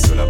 cela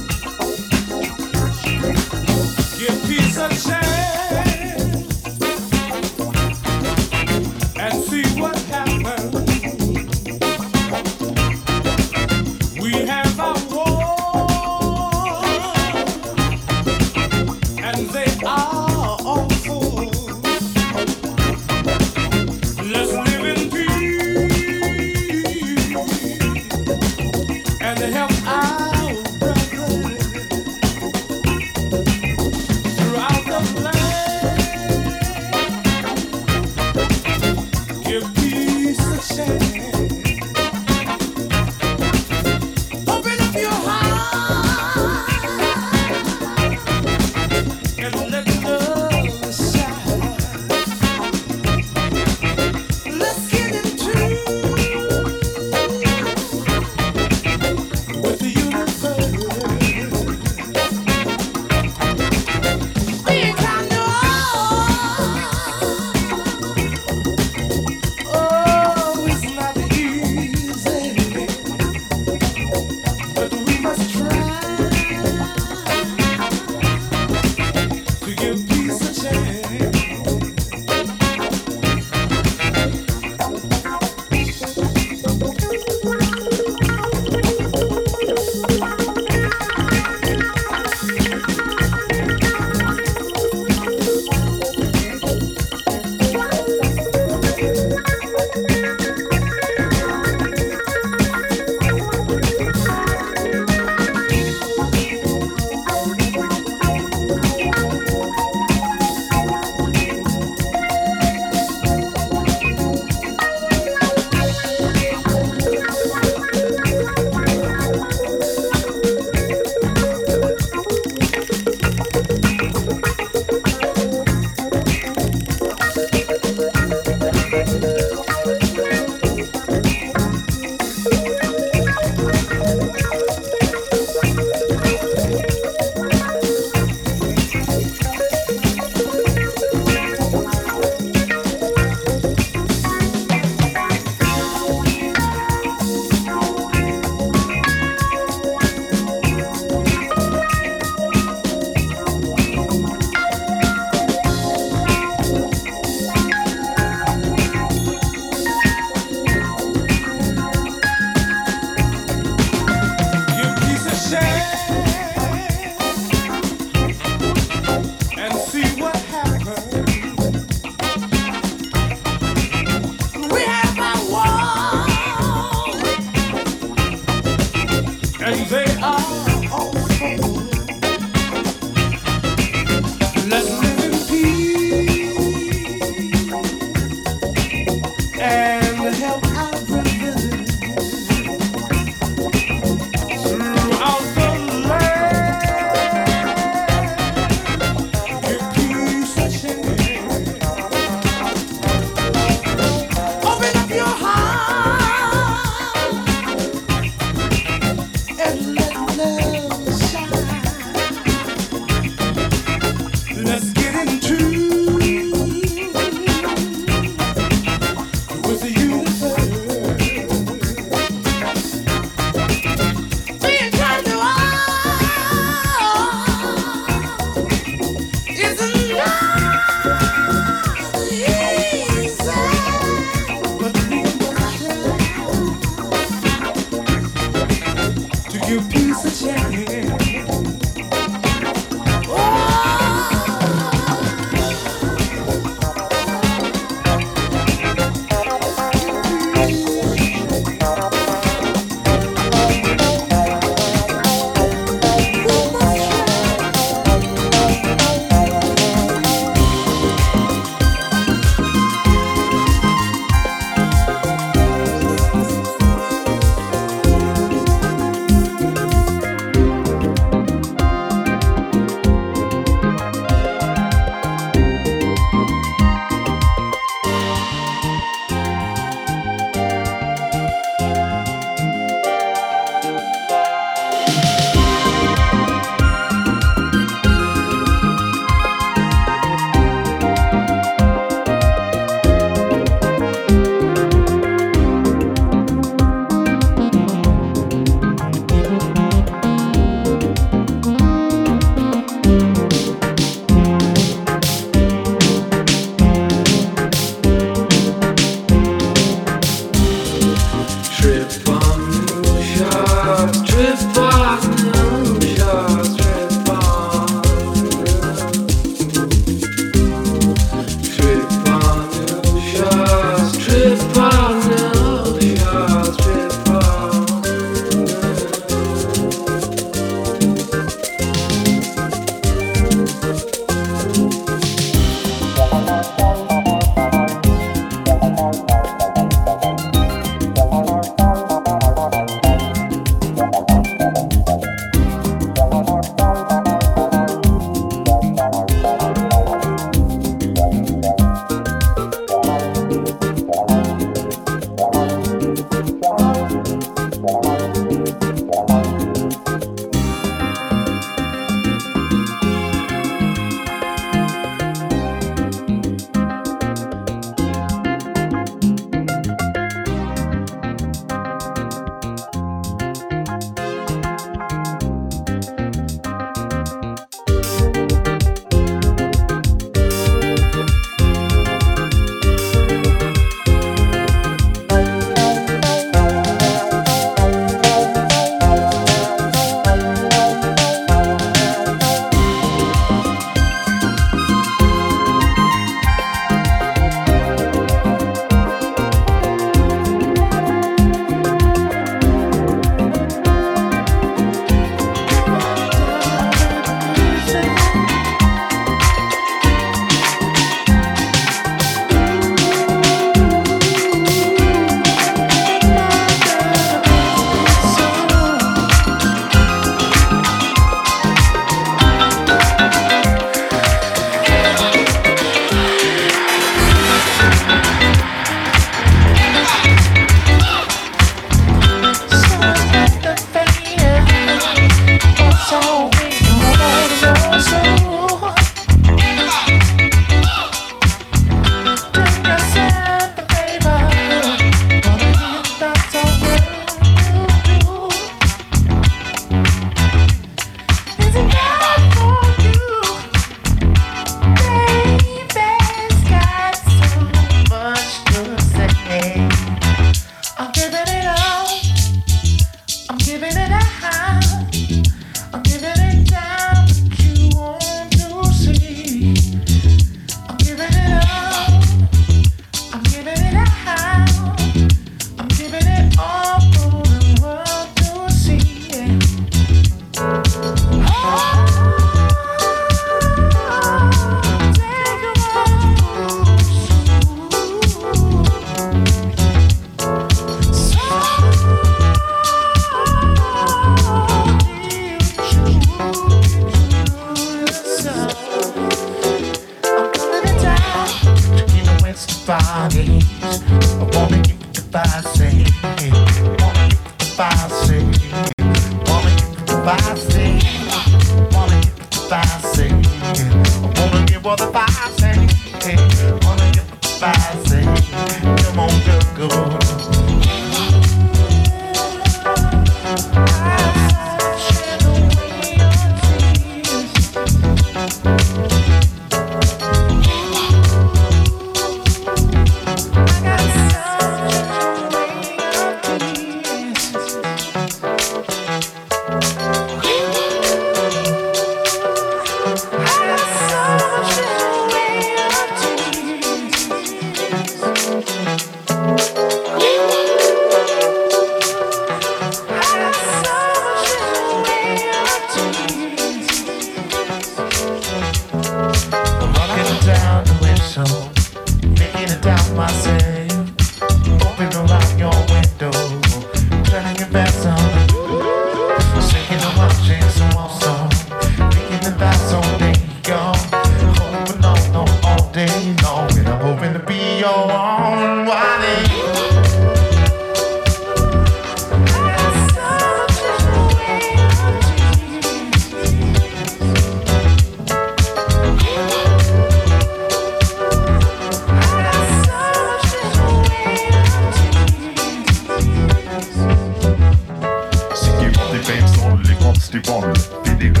des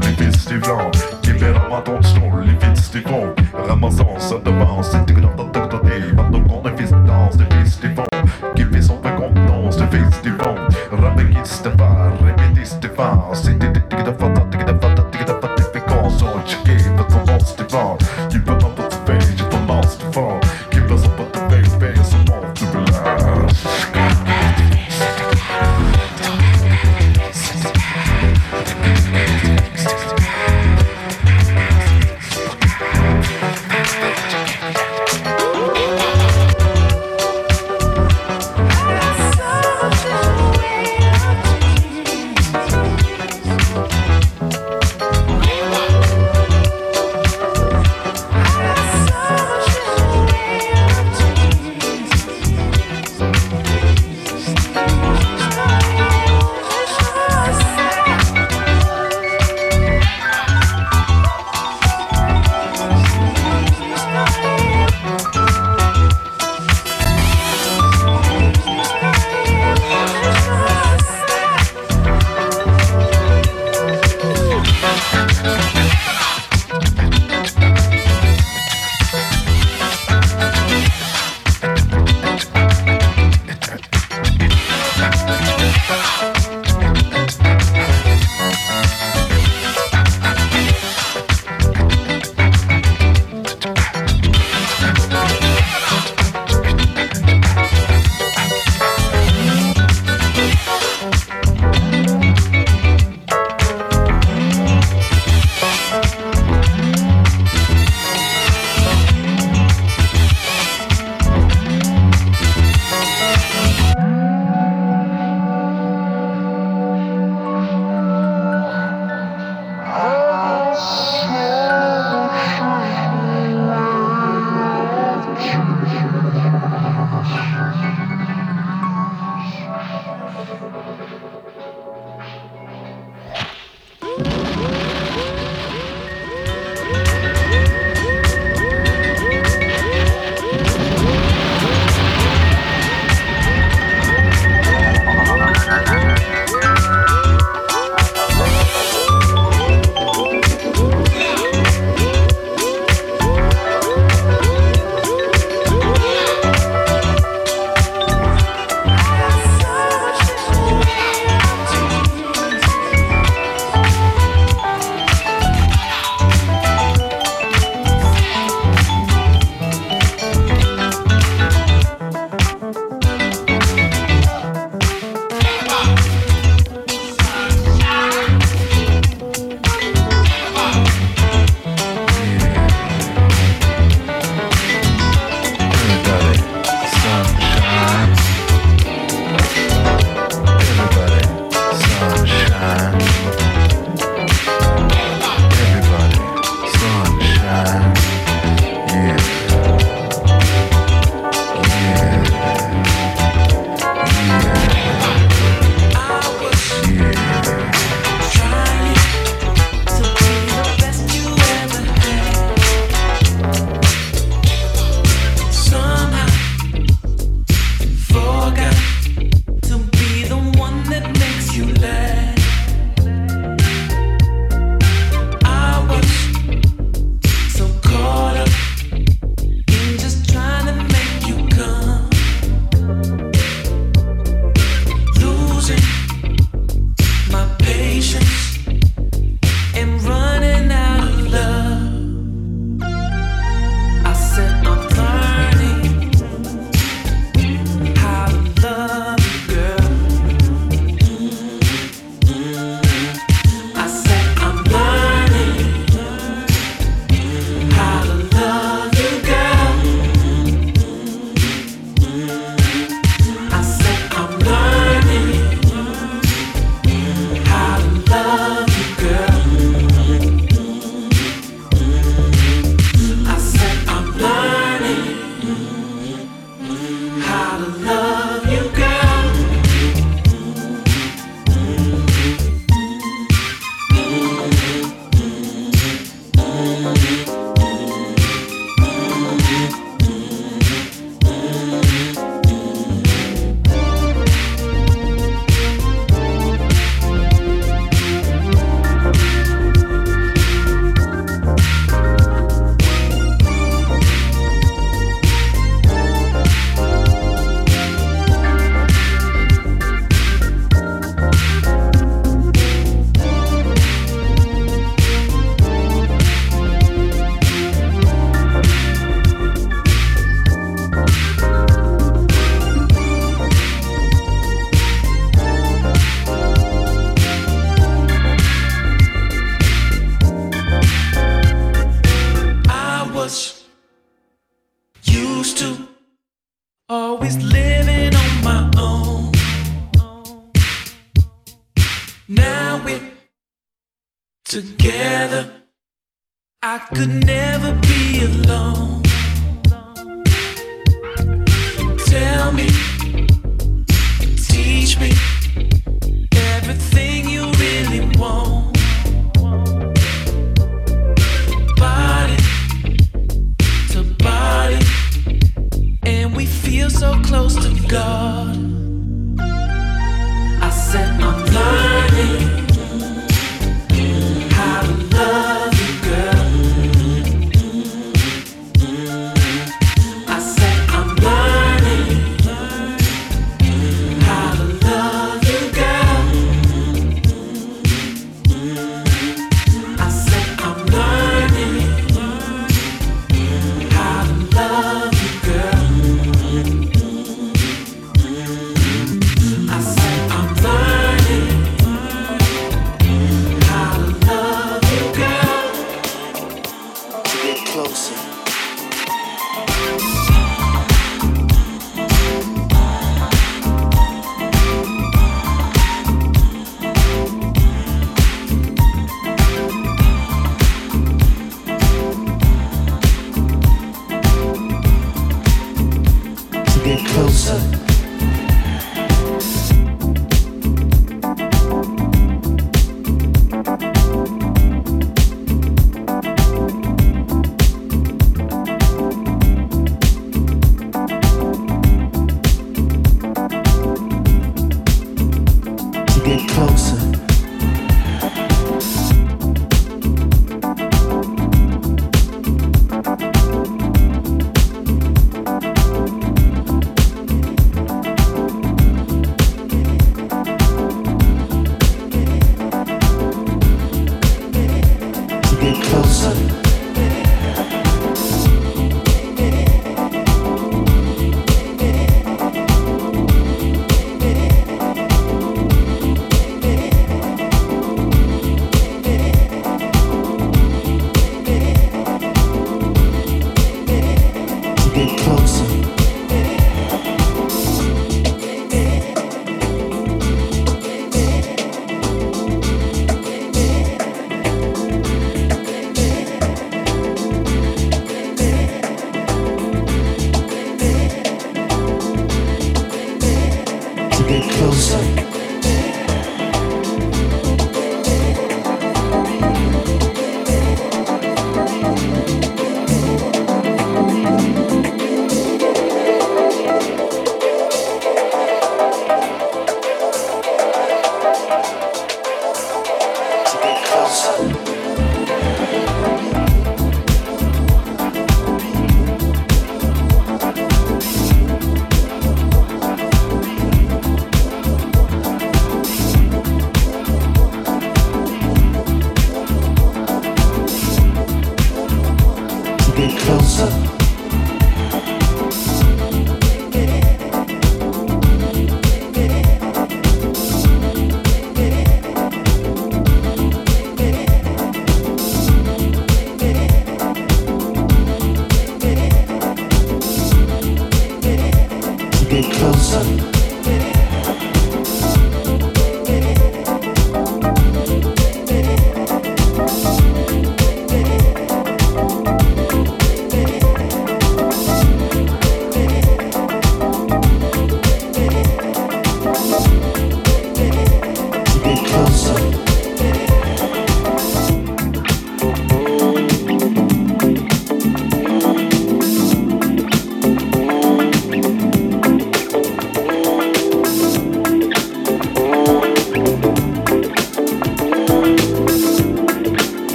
les fils des blancs. Qui les les fils des cons Ramassant, ça devance, c'est des grands de côté. Maintenant qu'on est fils de danse, des fils des vents I could never be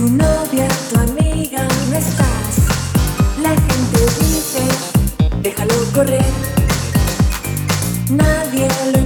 Tu novia, tu amiga, no estás. La gente dice, déjalo correr. Nadie lo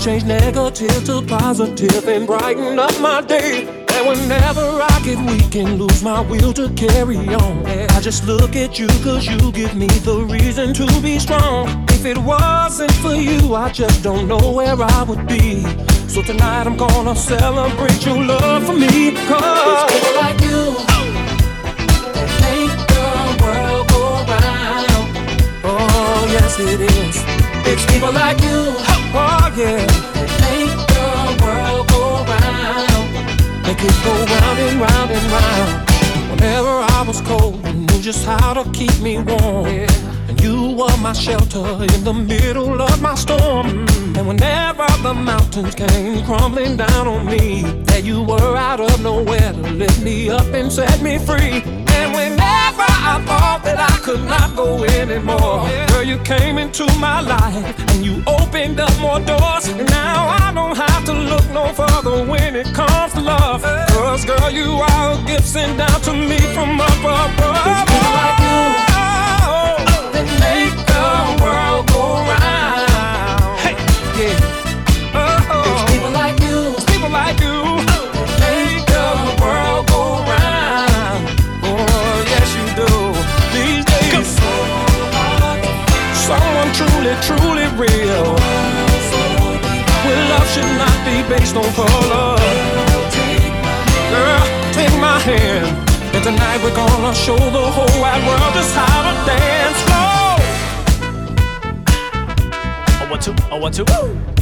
change negative to positive and brighten up my day. And whenever I get weak and lose my will to carry on, I just look at you cause you give me the reason to be strong. If it wasn't for you, I just don't know where I would be. So tonight I'm gonna celebrate your love for me. Cause it's people like you that make the world go round. Oh, yes, it is. It's people like you yeah, make the world go round. Make it go round and round and round. Whenever I was cold, you knew just how to keep me warm. And You were my shelter in the middle of my storm. And whenever the mountains came crumbling down on me, there you were out of nowhere to lift me up and set me free. I thought that I could not go anymore, girl, you came into my life and you opened up more doors. And now I don't have to look no further when it comes to love. Cause, girl, you are a gift sent down to me from up above. People like you that make the world go round. Hey, yeah. Oh, There's people like you people like you truly, real. Where love should not be based on color. Girl, take my hand. And tonight we're gonna show the whole wide world just how to dance floor. I want to, I want to. Let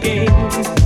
game.